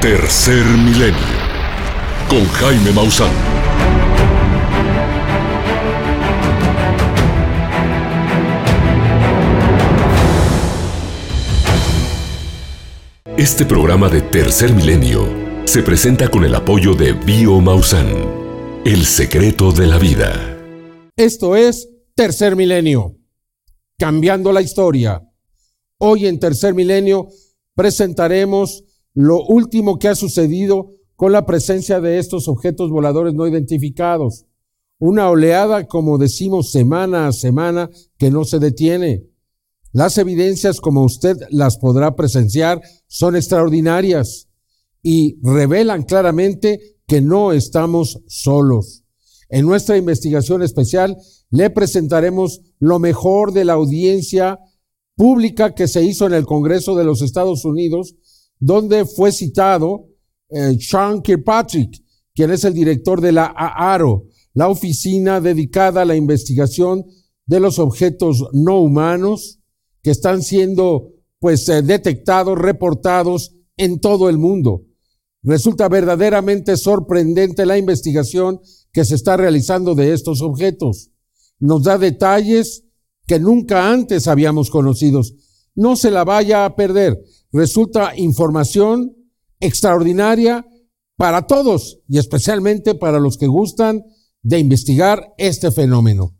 Tercer Milenio con Jaime Maussan. Este programa de Tercer Milenio se presenta con el apoyo de Bio Maussan, el secreto de la vida. Esto es Tercer Milenio, cambiando la historia. Hoy en Tercer Milenio presentaremos lo último que ha sucedido con la presencia de estos objetos voladores no identificados. Una oleada, como decimos, semana a semana que no se detiene. Las evidencias, como usted las podrá presenciar, son extraordinarias y revelan claramente que no estamos solos. En nuestra investigación especial le presentaremos lo mejor de la audiencia pública que se hizo en el Congreso de los Estados Unidos donde fue citado eh, Sean Kirkpatrick, quien es el director de la AARO, la oficina dedicada a la investigación de los objetos no humanos que están siendo pues eh, detectados, reportados en todo el mundo. Resulta verdaderamente sorprendente la investigación que se está realizando de estos objetos. Nos da detalles que nunca antes habíamos conocido. No se la vaya a perder resulta información extraordinaria para todos y especialmente para los que gustan de investigar este fenómeno.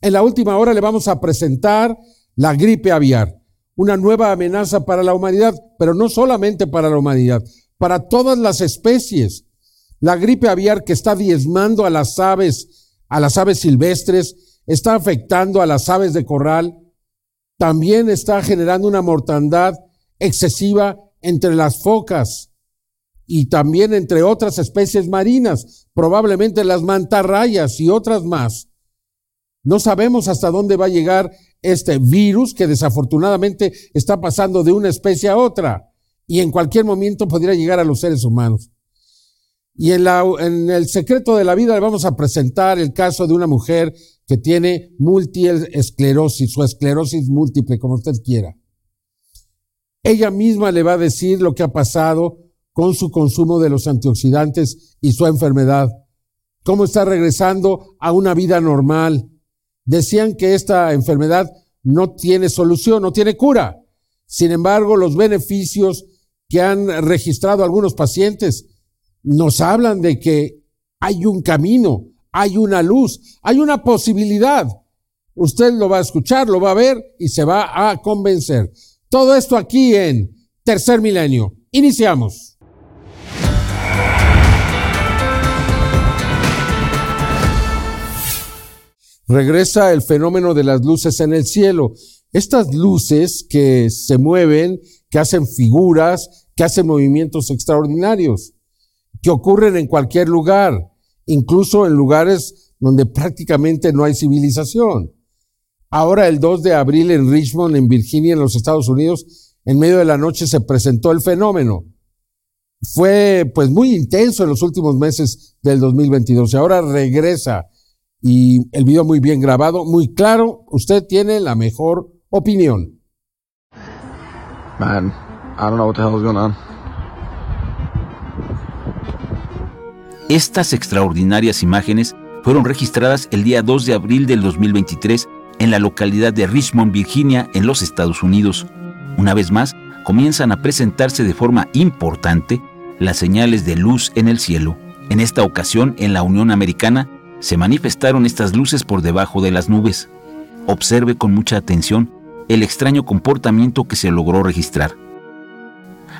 En la última hora le vamos a presentar la gripe aviar, una nueva amenaza para la humanidad, pero no solamente para la humanidad, para todas las especies. La gripe aviar que está diezmando a las aves, a las aves silvestres, está afectando a las aves de corral, también está generando una mortandad excesiva entre las focas y también entre otras especies marinas, probablemente las mantarrayas y otras más. No sabemos hasta dónde va a llegar este virus que desafortunadamente está pasando de una especie a otra y en cualquier momento podría llegar a los seres humanos. Y en, el secreto de la vida le vamos a presentar el caso de una mujer que tiene multiesclerosis o esclerosis múltiple, como usted quiera. Ella misma le va a decir lo que ha pasado con su consumo de los antioxidantes y su enfermedad. Cómo está regresando a una vida normal. Decían que esta enfermedad no tiene solución, no tiene cura. Sin embargo, los beneficios que han registrado algunos pacientes nos hablan de que hay un camino, hay una luz, hay una posibilidad. Usted lo va a escuchar, lo va a ver y se va a convencer. Todo esto aquí en Tercer Milenio. Iniciamos. Regresa el fenómeno de las luces en el cielo. Estas luces que se mueven, que hacen figuras, que hacen movimientos extraordinarios, que ocurren en cualquier lugar, incluso en lugares donde prácticamente no hay civilización. Ahora, el 2 de abril en Richmond, en Virginia, en los Estados Unidos, en medio de la noche se presentó el fenómeno. Fue pues muy intenso en los últimos meses del 2022 y ahora regresa y el video muy bien grabado, muy claro. Usted tiene la mejor opinión. Man, I don't know what the hell is going on. Estas extraordinarias imágenes fueron registradas el día 2 de abril del 2023 en la localidad de Richmond, Virginia, en los Estados Unidos. Una vez más, comienzan a presentarse de forma importante las señales de luz en el cielo. En esta ocasión, en la Unión Americana, se manifestaron estas luces por debajo de las nubes. Observe con mucha atención el extraño comportamiento que se logró registrar.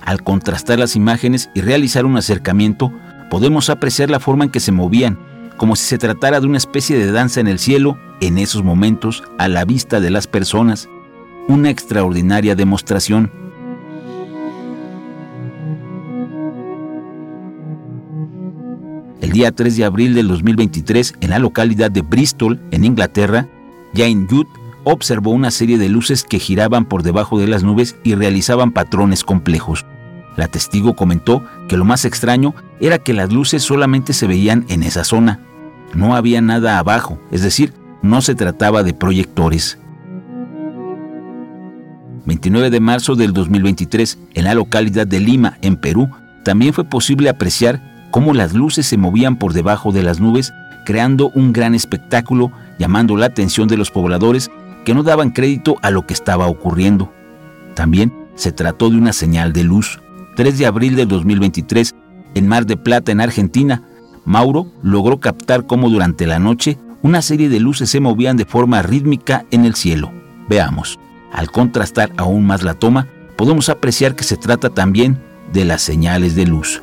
Al contrastar las imágenes y realizar un acercamiento, podemos apreciar la forma en que se movían como si se tratara de una especie de danza en el cielo, en esos momentos, a la vista de las personas. Una extraordinaria demostración. El día 3 de abril del 2023, en la localidad de Bristol, en Inglaterra, Jane Judd observó una serie de luces que giraban por debajo de las nubes y realizaban patrones complejos. La testigo comentó que lo más extraño era que las luces solamente se veían en esa zona, no había nada abajo, es decir, no se trataba de proyectores. 29 de marzo del 2023, en la localidad de Lima, en Perú, también fue posible apreciar cómo las luces se movían por debajo de las nubes, creando un gran espectáculo, llamando la atención de los pobladores que no daban crédito a lo que estaba ocurriendo. También se trató de una señal de luz. 3 de abril de 2023, en Mar de Plata, en Argentina, Mauro logró captar cómo durante la noche una serie de luces se movían de forma rítmica en el cielo. Veamos. Al contrastar aún más la toma, podemos apreciar que se trata también de las señales de luz.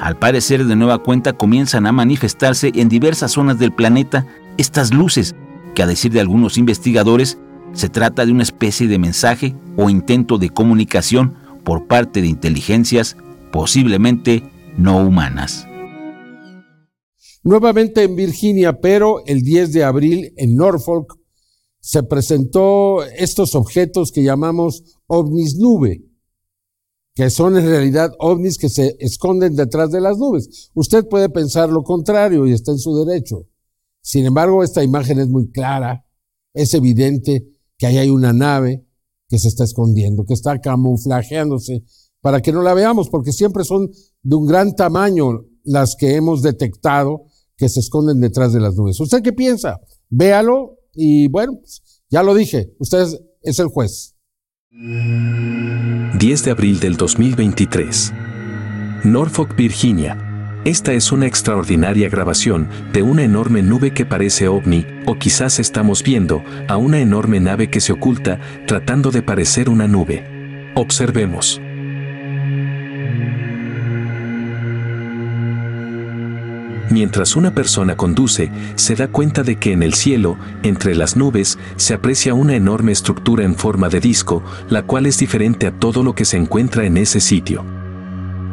Al parecer, de nueva cuenta, comienzan a manifestarse en diversas zonas del planeta estas luces, que a decir de algunos investigadores, se trata de una especie de mensaje o intento de comunicación por parte de inteligencias posiblemente no humanas. Nuevamente en Virginia, pero el 10 de abril en Norfolk, se presentó estos objetos que llamamos ovnis nube, que son en realidad ovnis que se esconden detrás de las nubes. Usted puede pensar lo contrario y está en su derecho. Sin embargo, esta imagen es muy clara, es evidente que ahí hay una nave que se está escondiendo, que está camuflajeándose para que no la veamos, porque siempre son de un gran tamaño las que hemos detectado que se esconden detrás de las nubes. ¿Usted qué piensa? Véalo y bueno, pues, ya lo dije, usted es el juez. 10 de abril del 2023. Norfolk, Virginia. Esta es una extraordinaria grabación de una enorme nube que parece ovni, o quizás estamos viendo a una enorme nave que se oculta tratando de parecer una nube. Observemos. Mientras una persona conduce, se da cuenta de que en el cielo, entre las nubes, se aprecia una enorme estructura en forma de disco, la cual es diferente a todo lo que se encuentra en ese sitio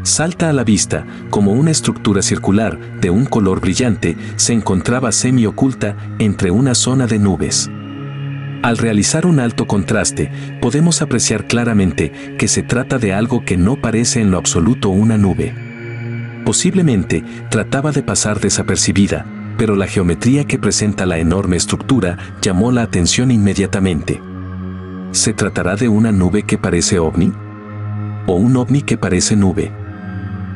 salta a la vista como una estructura circular de un color brillante se encontraba semi-oculta entre una zona de nubes. Al realizar un alto contraste, podemos apreciar claramente que se trata de algo que no parece en lo absoluto una nube. Posiblemente trataba de pasar desapercibida, pero la geometría que presenta la enorme estructura llamó la atención inmediatamente. ¿Se tratará de una nube que parece ovni? ¿O un ovni que parece nube?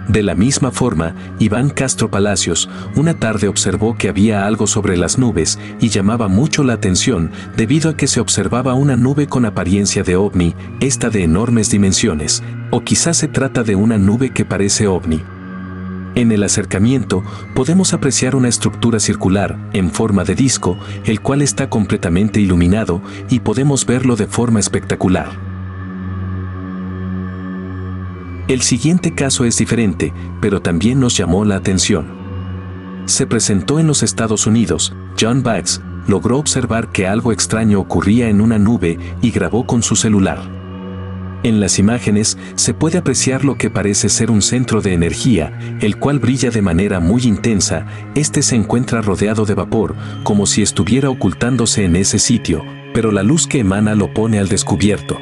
De la misma forma, Iván Castro Palacios una tarde observó que había algo sobre las nubes y llamaba mucho la atención debido a que se observaba una nube con apariencia de ovni, esta de enormes dimensiones, o quizás se trata de una nube que parece ovni. En el acercamiento podemos apreciar una estructura circular, en forma de disco, el cual está completamente iluminado y podemos verlo de forma espectacular. El siguiente caso es diferente, pero también nos llamó la atención. Se presentó en los Estados Unidos, John Bax logró observar que algo extraño ocurría en una nube y grabó con su celular. En las imágenes se puede apreciar lo que parece ser un centro de energía, el cual brilla de manera muy intensa, este se encuentra rodeado de vapor, como si estuviera ocultándose en ese sitio, pero la luz que emana lo pone al descubierto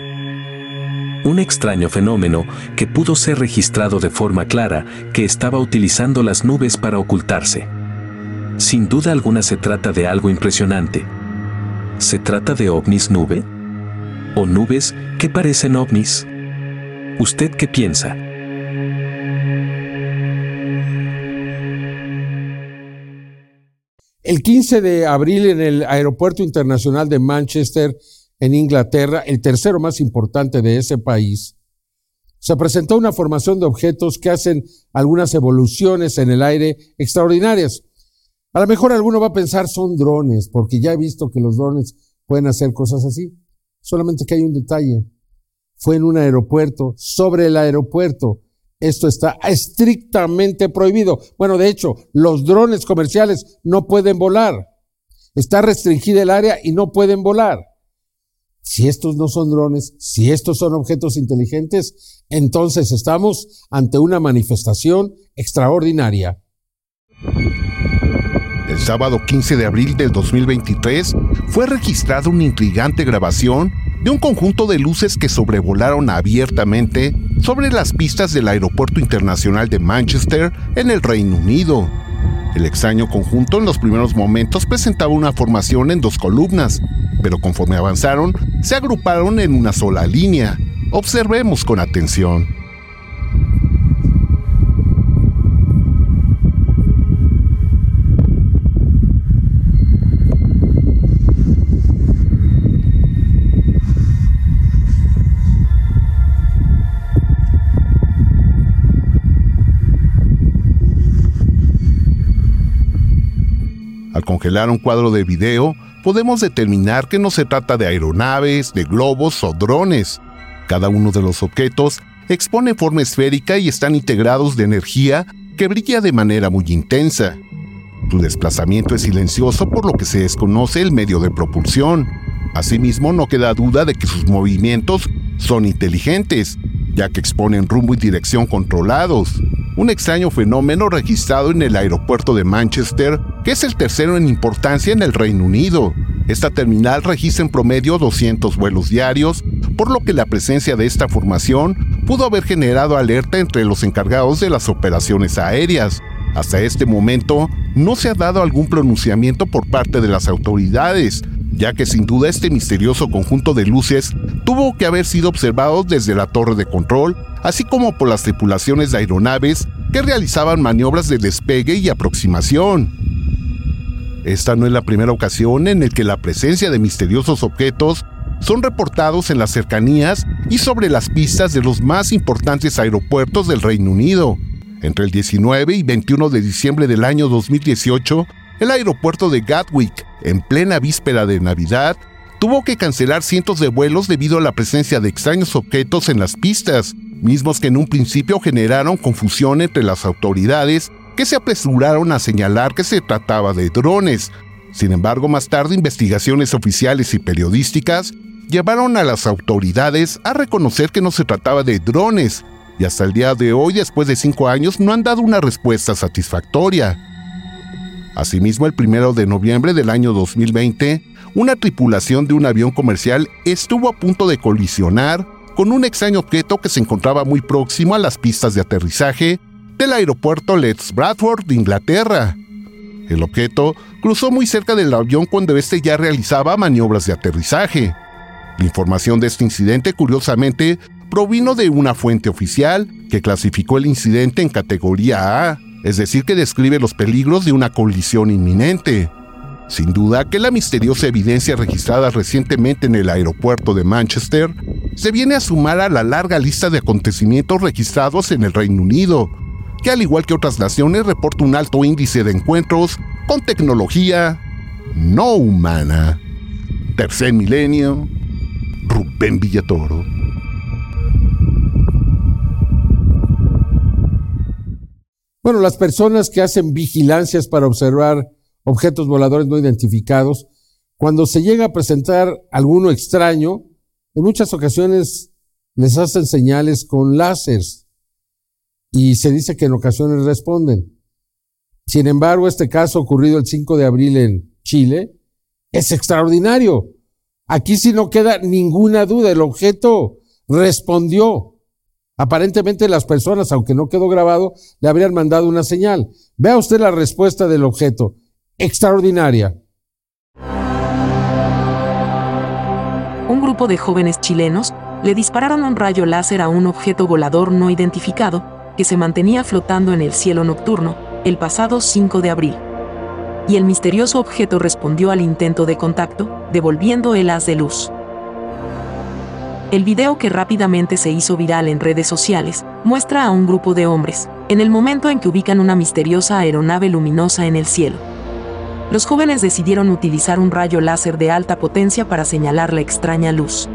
un extraño fenómeno que pudo ser registrado de forma clara que estaba utilizando las nubes para ocultarse. Sin duda alguna se trata de algo impresionante. ¿Se trata de ovnis nube? ¿O nubes que parecen ovnis? ¿Usted qué piensa? El 15 de abril en el Aeropuerto Internacional de Manchester, en Inglaterra, el tercero más importante de ese país, se presentó una formación de objetos que hacen algunas evoluciones en el aire extraordinarias. A lo mejor alguno va a pensar son drones, porque ya he visto que los drones pueden hacer cosas así. Solamente que hay un detalle. Fue en un aeropuerto, sobre el aeropuerto. Esto está estrictamente prohibido. Bueno, de hecho, los drones comerciales no pueden volar. Está restringida el área y no pueden volar. Si estos no son drones, si estos son objetos inteligentes, entonces estamos ante una manifestación extraordinaria. El sábado 15 de abril del 2023 fue registrada una intrigante grabación de un conjunto de luces que sobrevolaron abiertamente sobre las pistas del Aeropuerto Internacional de Manchester en el Reino Unido. El extraño conjunto en los primeros momentos presentaba una formación en dos columnas, pero conforme avanzaron, se agruparon en una sola línea. Observemos con atención. Al congelar un cuadro de video, podemos determinar que no se trata de aeronaves, de globos o drones. Cada uno de los objetos expone forma esférica y están integrados de energía que brilla de manera muy intensa. Su desplazamiento es silencioso por lo que se desconoce el medio de propulsión. Asimismo, no queda duda de que sus movimientos son inteligentes, ya que exponen rumbo y dirección controlados. Un extraño fenómeno registrado en el aeropuerto de Manchester, que es el tercero en importancia en el Reino Unido. Esta terminal registra en promedio 200 vuelos diarios, por lo que la presencia de esta formación pudo haber generado alerta entre los encargados de las operaciones aéreas. Hasta este momento, no se ha dado algún pronunciamiento por parte de las autoridades, ya que sin duda este misterioso conjunto de luces tuvo que haber sido observado desde la torre de control, así como por las tripulaciones de aeronaves que realizaban maniobras de despegue y aproximación. Esta no es la primera ocasión en la que la presencia de misteriosos objetos son reportados en las cercanías y sobre las pistas de los más importantes aeropuertos del Reino Unido. Entre el 19 y 21 de diciembre del año 2018, el aeropuerto de Gatwick, en plena víspera de Navidad, tuvo que cancelar cientos de vuelos debido a la presencia de extraños objetos en las pistas, mismos que en un principio generaron confusión entre las autoridades que se apresuraron a señalar que se trataba de drones. Sin embargo, más tarde investigaciones oficiales y periodísticas llevaron a las autoridades a reconocer que no se trataba de drones, y hasta el día de hoy, después de cinco años, no han dado una respuesta satisfactoria. Asimismo, el primero de noviembre del año 2020, una tripulación de un avión comercial estuvo a punto de colisionar con un extraño objeto que se encontraba muy próximo a las pistas de aterrizaje del aeropuerto Letts Bradford de Inglaterra. El objeto cruzó muy cerca del avión cuando este ya realizaba maniobras de aterrizaje. La información de este incidente, curiosamente, provino de una fuente oficial que clasificó el incidente en categoría A, es decir, que describe los peligros de una colisión inminente. Sin duda que la misteriosa evidencia registrada recientemente en el aeropuerto de Manchester se viene a sumar a la larga lista de acontecimientos registrados en el Reino Unido, que al igual que otras naciones reporta un alto índice de encuentros con tecnología no humana. Tercer milenio, Rubén Villatoro. Bueno, las personas que hacen vigilancias para observar objetos voladores no identificados, cuando se llega a presentar alguno extraño, en muchas ocasiones les hacen señales con láseres y se dice que en ocasiones responden. Sin embargo, este caso ocurrido el 5 de abril en Chile es extraordinario. Aquí sí no queda ninguna duda, el objeto respondió. Aparentemente las personas, aunque no quedó grabado, le habrían mandado una señal. Vea usted la respuesta del objeto. Extraordinaria. Un grupo de jóvenes chilenos le dispararon un rayo láser a un objeto volador no identificado que se mantenía flotando en el cielo nocturno el pasado 5 de abril. Y el misterioso objeto respondió al intento de contacto, devolviendo el haz de luz. El video que rápidamente se hizo viral en redes sociales muestra a un grupo de hombres, en el momento en que ubican una misteriosa aeronave luminosa en el cielo. Los jóvenes decidieron utilizar un rayo láser de alta potencia para señalar la extraña luz.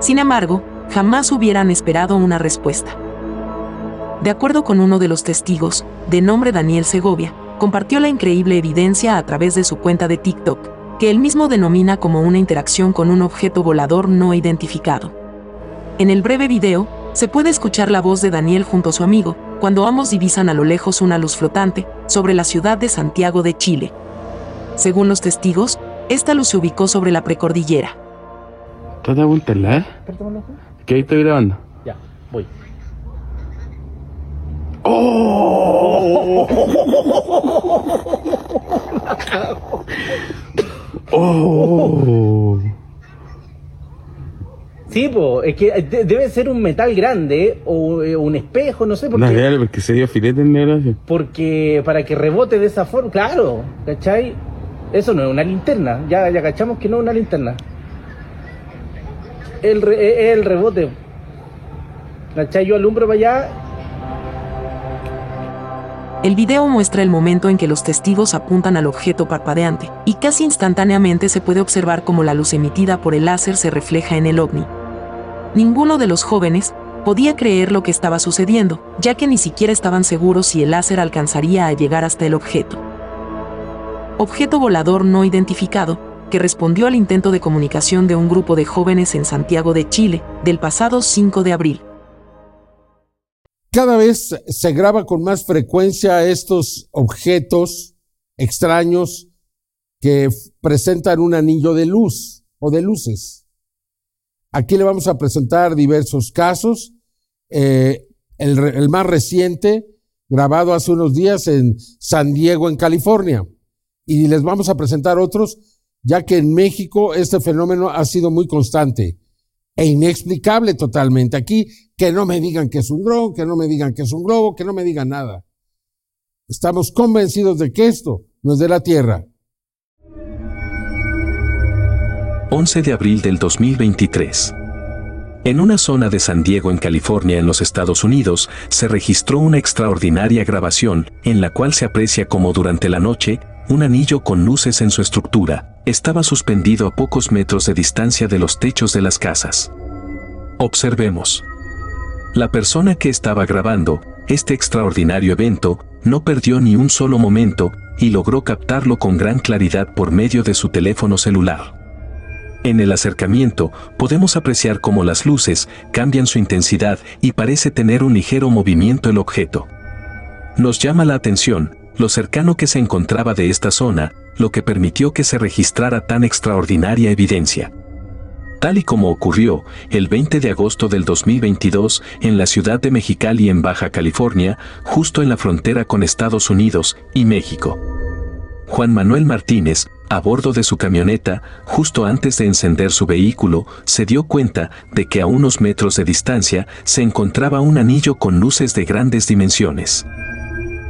Sin embargo, jamás hubieran esperado una respuesta. De acuerdo con uno de los testigos, de nombre Daniel Segovia, compartió la increíble evidencia a través de su cuenta de TikTok, que él mismo denomina como una interacción con un objeto volador no identificado. En el breve video, se puede escuchar la voz de Daniel junto a su amigo, cuando ambos divisan a lo lejos una luz flotante sobre la ciudad de Santiago de Chile. Según los testigos, esta luz se ubicó sobre la precordillera. ¿Estás de ¿Qué ahí estoy grabando? Ya, voy. ¡Oh! ¡Oh! Sí, po, es que debe ser un metal grande o eh, un espejo, no sé. Porque, no, porque se dio filete en negro. Porque para que rebote de esa forma, claro, ¿cachai? Eso no es una linterna, ya, ya cachamos que no es una linterna. El es el rebote. ¿Cachai? Yo alumbro para allá El video muestra el momento en que los testigos apuntan al objeto parpadeante, y casi instantáneamente se puede observar cómo la luz emitida por el láser se refleja en el ovni. Ninguno de los jóvenes podía creer lo que estaba sucediendo, ya que ni siquiera estaban seguros si el láser alcanzaría a llegar hasta el objeto. Objeto volador no identificado, que respondió al intento de comunicación de un grupo de jóvenes en Santiago de Chile, del pasado 5 de abril. Cada vez se graba con más frecuencia estos objetos extraños que presentan un anillo de luz o de luces. Aquí le vamos a presentar diversos casos. Eh, el, el más reciente, grabado hace unos días en San Diego, en California. Y les vamos a presentar otros, ya que en México este fenómeno ha sido muy constante e inexplicable totalmente. Aquí que no me digan que es un dron, que no me digan que es un globo, que no me digan nada. Estamos convencidos de que esto no es de la Tierra. 11 de abril del 2023. En una zona de San Diego, en California, en los Estados Unidos, se registró una extraordinaria grabación en la cual se aprecia como durante la noche, un anillo con luces en su estructura, estaba suspendido a pocos metros de distancia de los techos de las casas. Observemos. La persona que estaba grabando este extraordinario evento no perdió ni un solo momento y logró captarlo con gran claridad por medio de su teléfono celular. En el acercamiento podemos apreciar cómo las luces cambian su intensidad y parece tener un ligero movimiento el objeto. Nos llama la atención lo cercano que se encontraba de esta zona, lo que permitió que se registrara tan extraordinaria evidencia. Tal y como ocurrió el 20 de agosto del 2022 en la ciudad de Mexicali en Baja California, justo en la frontera con Estados Unidos y México. Juan Manuel Martínez, a bordo de su camioneta, justo antes de encender su vehículo, se dio cuenta de que a unos metros de distancia se encontraba un anillo con luces de grandes dimensiones.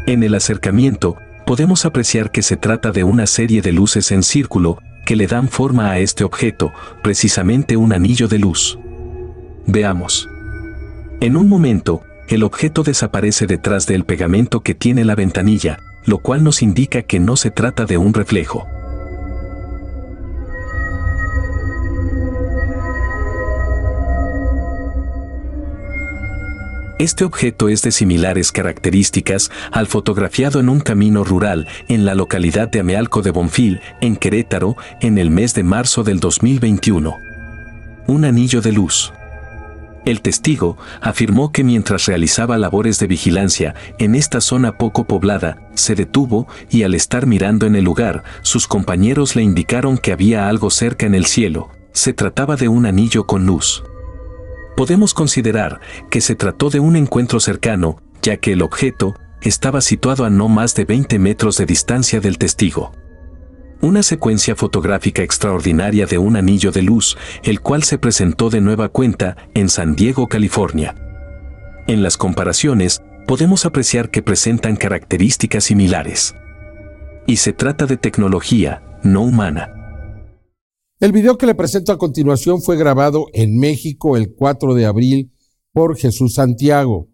En el acercamiento, podemos apreciar que se trata de una serie de luces en círculo que le dan forma a este objeto, precisamente un anillo de luz. Veamos. En un momento, el objeto desaparece detrás del pegamento que tiene la ventanilla, lo cual nos indica que no se trata de un reflejo. Este objeto es de similares características al fotografiado en un camino rural en la localidad de Amealco de Bonfil, en Querétaro, en el mes de marzo del 2021. Un anillo de luz. El testigo afirmó que mientras realizaba labores de vigilancia en esta zona poco poblada, se detuvo y al estar mirando en el lugar, sus compañeros le indicaron que había algo cerca en el cielo. Se trataba de un anillo con luz podemos considerar que se trató de un encuentro cercano, ya que el objeto estaba situado a no más de 20 metros de distancia del testigo. Una secuencia fotográfica extraordinaria de un anillo de luz, el cual se presentó de nueva cuenta en San Diego, California. En las comparaciones, podemos apreciar que presentan características similares. Y se trata de tecnología, no humana. El video que le presento a continuación fue grabado en México el 4 de abril por Jesús Santiago.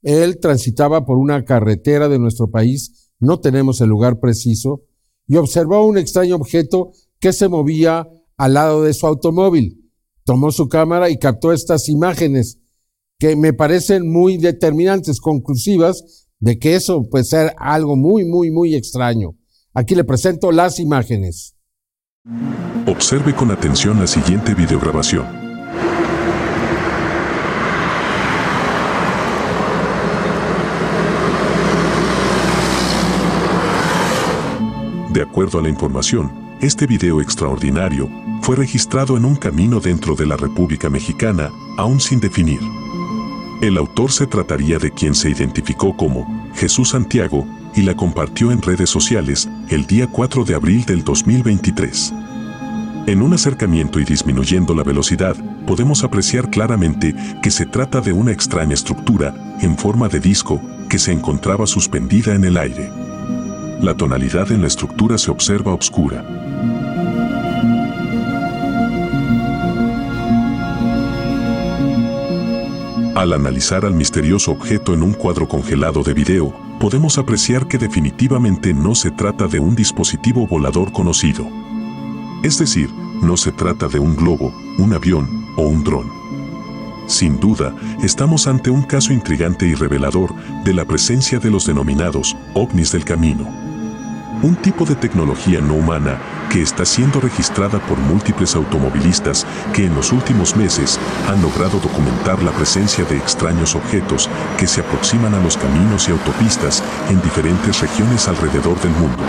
Él transitaba por una carretera de nuestro país, no tenemos el lugar preciso, y observó un extraño objeto que se movía al lado de su automóvil. Tomó su cámara y captó estas imágenes que me parecen muy determinantes, conclusivas, de que eso puede ser algo muy, muy, muy extraño. Aquí le presento las imágenes. Observe con atención la siguiente videograbación. De acuerdo a la información, este video extraordinario fue registrado en un camino dentro de la República Mexicana, aún sin definir. El autor se trataría de quien se identificó como Jesús Santiago, y la compartió en redes sociales el día 4 de abril del 2023. En un acercamiento y disminuyendo la velocidad, podemos apreciar claramente que se trata de una extraña estructura en forma de disco que se encontraba suspendida en el aire. La tonalidad en la estructura se observa oscura. Al analizar al misterioso objeto en un cuadro congelado de video, podemos apreciar que definitivamente no se trata de un dispositivo volador conocido. Es decir, no se trata de un globo, un avión o un dron. Sin duda, estamos ante un caso intrigante y revelador de la presencia de los denominados ovnis del camino un tipo de tecnología no humana que está siendo registrada por múltiples automovilistas que en los últimos meses han logrado documentar la presencia de extraños objetos que se aproximan a los caminos y autopistas en diferentes regiones alrededor del mundo.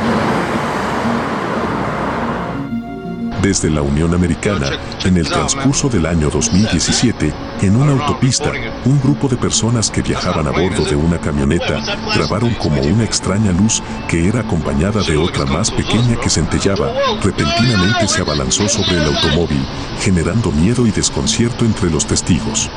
Desde la Unión Americana, en el transcurso del año 2017, en una autopista, un grupo de personas que viajaban a bordo de una camioneta grabaron como una extraña luz que era acompañada de otra más pequeña que centellaba, repentinamente se abalanzó sobre el automóvil, generando miedo y desconcierto entre los testigos.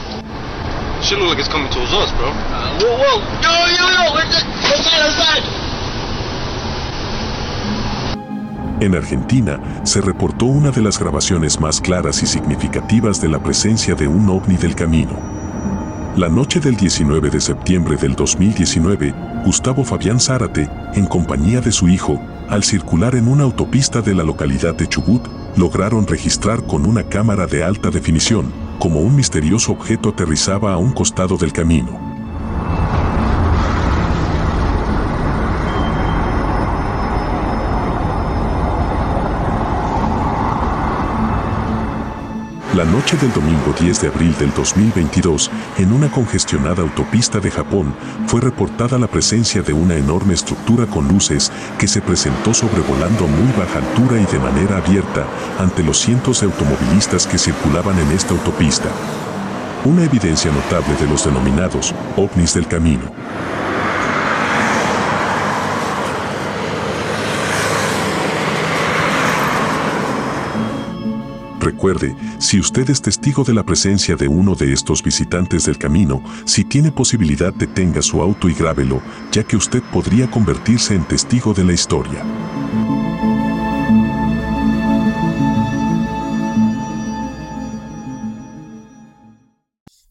En Argentina, se reportó una de las grabaciones más claras y significativas de la presencia de un ovni del camino. La noche del 19 de septiembre del 2019, Gustavo Fabián Zárate, en compañía de su hijo, al circular en una autopista de la localidad de Chubut, lograron registrar con una cámara de alta definición como un misterioso objeto aterrizaba a un costado del camino. La noche del domingo 10 de abril del 2022, en una congestionada autopista de Japón, fue reportada la presencia de una enorme estructura con luces que se presentó sobrevolando muy baja altura y de manera abierta ante los cientos de automovilistas que circulaban en esta autopista. Una evidencia notable de los denominados ovnis del camino. Recuerde, si usted es testigo de la presencia de uno de estos visitantes del camino, si tiene posibilidad detenga su auto y grábelo, ya que usted podría convertirse en testigo de la historia.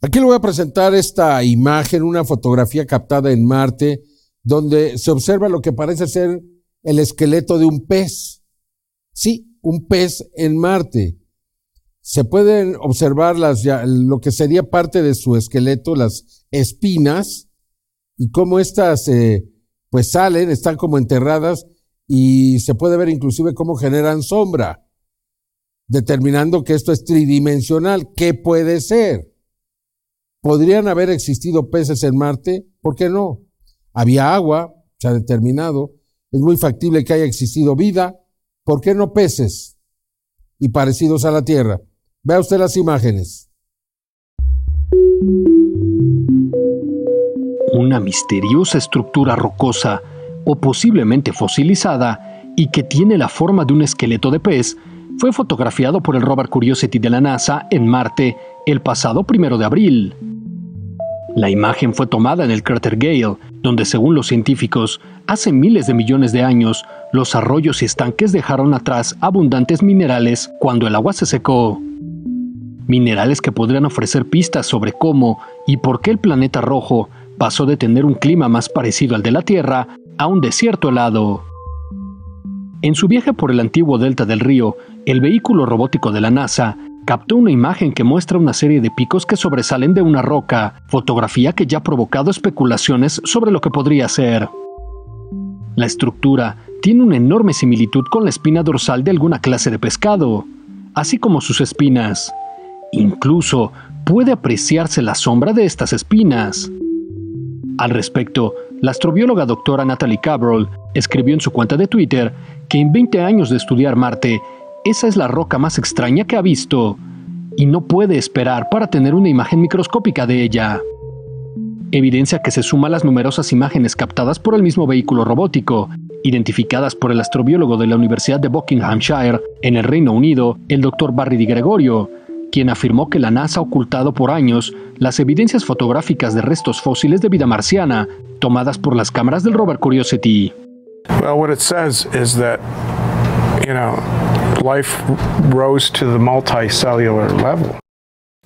Aquí le voy a presentar esta imagen, una fotografía captada en Marte, donde se observa lo que parece ser el esqueleto de un pez. Sí, un pez en Marte se pueden observar las, lo que sería parte de su esqueleto, las espinas, y cómo estas eh, pues salen, están como enterradas, y se puede ver inclusive cómo generan sombra, determinando que esto es tridimensional. ¿Qué puede ser? ¿Podrían haber existido peces en Marte? ¿Por qué no? Había agua, se ha determinado. Es muy factible que haya existido vida. ¿Por qué no peces? Y parecidos a la Tierra. Vea usted las imágenes. Una misteriosa estructura rocosa o posiblemente fosilizada y que tiene la forma de un esqueleto de pez fue fotografiado por el rover Curiosity de la NASA en Marte el pasado primero de abril. La imagen fue tomada en el cráter Gale, donde según los científicos, hace miles de millones de años, los arroyos y estanques dejaron atrás abundantes minerales cuando el agua se secó minerales que podrían ofrecer pistas sobre cómo y por qué el planeta rojo pasó de tener un clima más parecido al de la Tierra a un desierto helado. En su viaje por el antiguo delta del río, el vehículo robótico de la NASA captó una imagen que muestra una serie de picos que sobresalen de una roca, fotografía que ya ha provocado especulaciones sobre lo que podría ser. La estructura tiene una enorme similitud con la espina dorsal de alguna clase de pescado, así como sus espinas. Incluso puede apreciarse la sombra de estas espinas. Al respecto, la astrobióloga doctora Natalie Cabrol escribió en su cuenta de Twitter que en 20 años de estudiar Marte, esa es la roca más extraña que ha visto, y no puede esperar para tener una imagen microscópica de ella. Evidencia que se suma a las numerosas imágenes captadas por el mismo vehículo robótico, identificadas por el astrobiólogo de la Universidad de Buckinghamshire en el Reino Unido, el Dr. Barry Di Gregorio, quien afirmó que la NASA ha ocultado por años las evidencias fotográficas de restos fósiles de vida marciana tomadas por las cámaras del rover Curiosity. Well, what it says is that, you know, life rose to the multicellular level.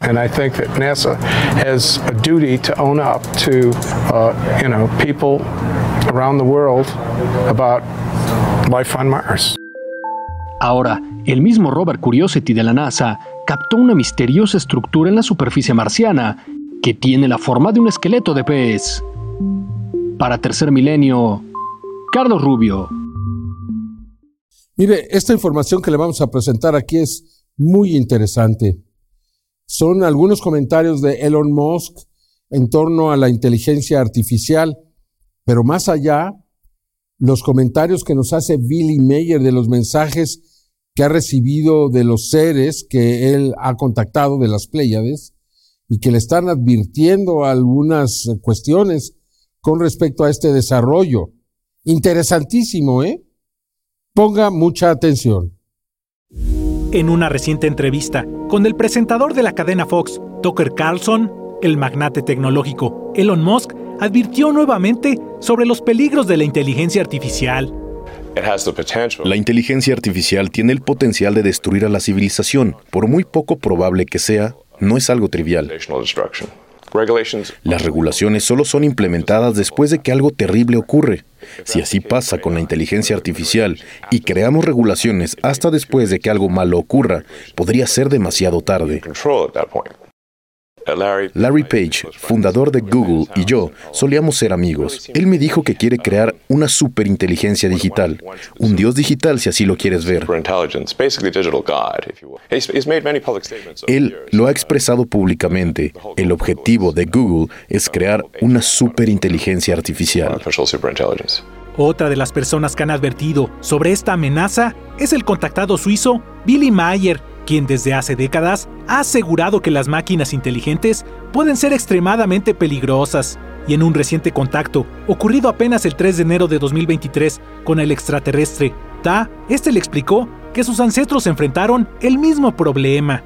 And I think that NASA has a duty to own up to, uh, you know, people around the world about life on Mars. Ahora, el mismo Robert Curiosity de la NASA captó una misteriosa estructura en la superficie marciana que tiene la forma de un esqueleto de pez. Para Tercer Milenio, Carlos Rubio. Mire, esta información que le vamos a presentar aquí es muy interesante son algunos comentarios de Elon Musk en torno a la inteligencia artificial, pero más allá, los comentarios que nos hace Billy Mayer de los mensajes que ha recibido de los seres que él ha contactado de las Pléyades y que le están advirtiendo algunas cuestiones con respecto a este desarrollo. Interesantísimo, ¿eh? Ponga mucha atención. En una reciente entrevista con el presentador de la cadena Fox, Tucker Carlson, el magnate tecnológico Elon Musk advirtió nuevamente sobre los peligros de la inteligencia artificial. La inteligencia artificial tiene el potencial de destruir a la civilización, por muy poco probable que sea, no es algo trivial. Las regulaciones solo son implementadas después de que algo terrible ocurre. Si así pasa con la inteligencia artificial y creamos regulaciones hasta después de que algo malo ocurra, podría ser demasiado tarde. Larry Page, fundador de Google, y yo solíamos ser amigos. Él me dijo que quiere crear una superinteligencia digital, un dios digital si así lo quieres ver. Él lo ha expresado públicamente. El objetivo de Google es crear una superinteligencia artificial. Otra de las personas que han advertido sobre esta amenaza es el contactado suizo Billy Mayer, quien desde hace décadas ha asegurado que las máquinas inteligentes pueden ser extremadamente peligrosas. Y en un reciente contacto, ocurrido apenas el 3 de enero de 2023 con el extraterrestre Ta, este le explicó que sus ancestros enfrentaron el mismo problema.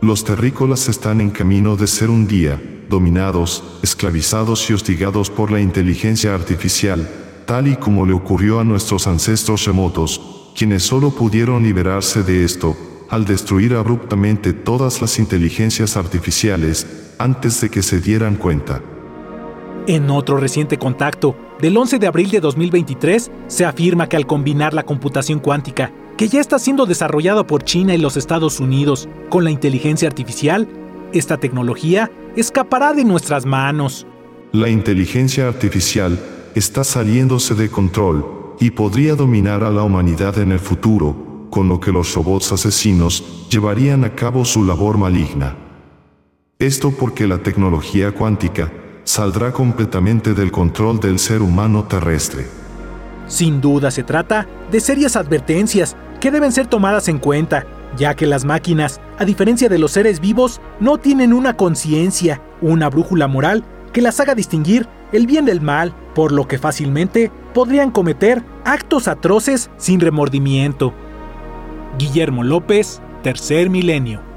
Los terrícolas están en camino de ser un día dominados, esclavizados y hostigados por la inteligencia artificial, tal y como le ocurrió a nuestros ancestros remotos, quienes solo pudieron liberarse de esto al destruir abruptamente todas las inteligencias artificiales antes de que se dieran cuenta. En otro reciente contacto, del 11 de abril de 2023, se afirma que al combinar la computación cuántica, que ya está siendo desarrollada por China y los Estados Unidos, con la inteligencia artificial, esta tecnología escapará de nuestras manos. La inteligencia artificial está saliéndose de control y podría dominar a la humanidad en el futuro, con lo que los robots asesinos llevarían a cabo su labor maligna. Esto porque la tecnología cuántica saldrá completamente del control del ser humano terrestre. Sin duda se trata de serias advertencias que deben ser tomadas en cuenta, ya que las máquinas, a diferencia de los seres vivos, no tienen una conciencia, una brújula moral que las haga distinguir el bien del mal, por lo que fácilmente podrían cometer actos atroces sin remordimiento. Guillermo López, Tercer Milenio.